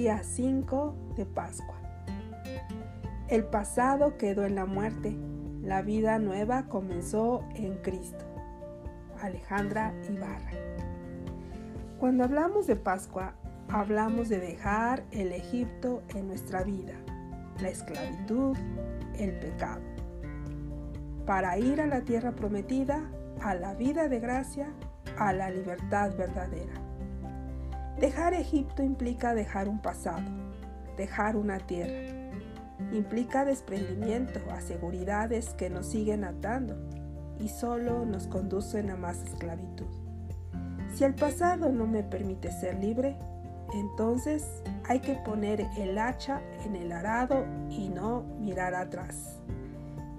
Día 5 de Pascua. El pasado quedó en la muerte, la vida nueva comenzó en Cristo. Alejandra Ibarra. Cuando hablamos de Pascua, hablamos de dejar el Egipto en nuestra vida, la esclavitud, el pecado, para ir a la tierra prometida, a la vida de gracia, a la libertad verdadera. Dejar Egipto implica dejar un pasado, dejar una tierra. Implica desprendimiento a seguridades que nos siguen atando y solo nos conducen a más esclavitud. Si el pasado no me permite ser libre, entonces hay que poner el hacha en el arado y no mirar atrás.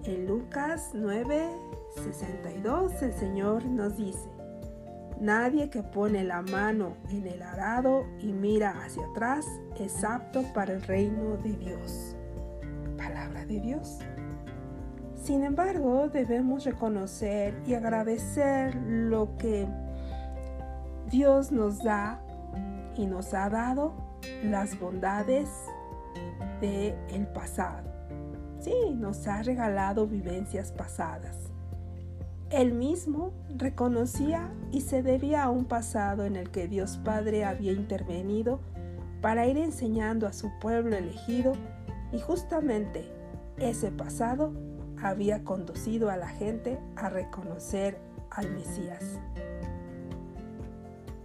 En Lucas 9, 62 el Señor nos dice, Nadie que pone la mano en el arado y mira hacia atrás es apto para el reino de Dios. Palabra de Dios. Sin embargo, debemos reconocer y agradecer lo que Dios nos da y nos ha dado las bondades del el pasado. Sí, nos ha regalado vivencias pasadas. Él mismo reconocía y se debía a un pasado en el que Dios Padre había intervenido para ir enseñando a su pueblo elegido y justamente ese pasado había conducido a la gente a reconocer al Mesías.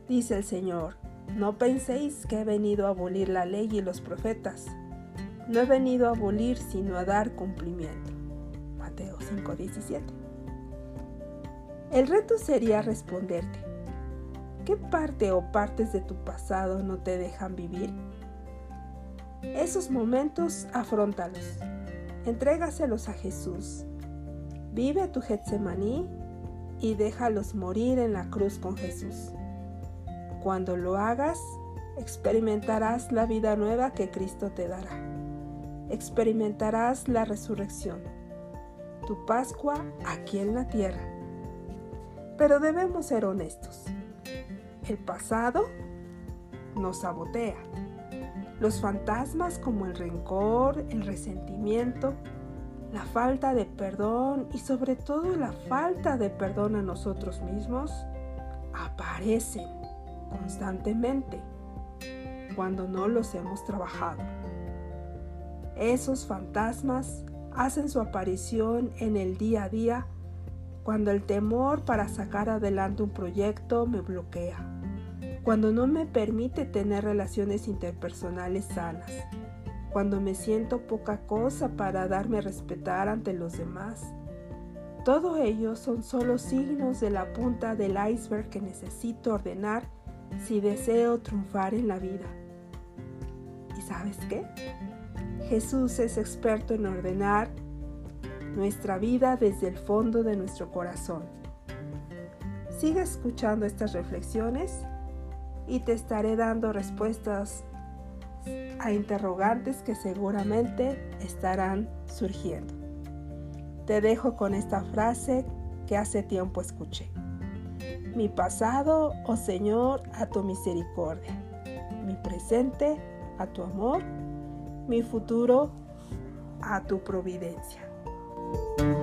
Dice el Señor, no penséis que he venido a abolir la ley y los profetas. No he venido a abolir sino a dar cumplimiento. Mateo 5:17. El reto sería responderte, ¿qué parte o partes de tu pasado no te dejan vivir? Esos momentos afrontalos, entrégaselos a Jesús. Vive tu Getsemaní y déjalos morir en la cruz con Jesús. Cuando lo hagas, experimentarás la vida nueva que Cristo te dará. Experimentarás la resurrección, tu Pascua aquí en la tierra. Pero debemos ser honestos. El pasado nos sabotea. Los fantasmas como el rencor, el resentimiento, la falta de perdón y sobre todo la falta de perdón a nosotros mismos aparecen constantemente cuando no los hemos trabajado. Esos fantasmas hacen su aparición en el día a día cuando el temor para sacar adelante un proyecto me bloquea, cuando no me permite tener relaciones interpersonales sanas, cuando me siento poca cosa para darme a respetar ante los demás. Todo ello son solo signos de la punta del iceberg que necesito ordenar si deseo triunfar en la vida. ¿Y sabes qué? Jesús es experto en ordenar nuestra vida desde el fondo de nuestro corazón. Sigue escuchando estas reflexiones y te estaré dando respuestas a interrogantes que seguramente estarán surgiendo. Te dejo con esta frase que hace tiempo escuché. Mi pasado, oh Señor, a tu misericordia. Mi presente, a tu amor. Mi futuro, a tu providencia. Thank you.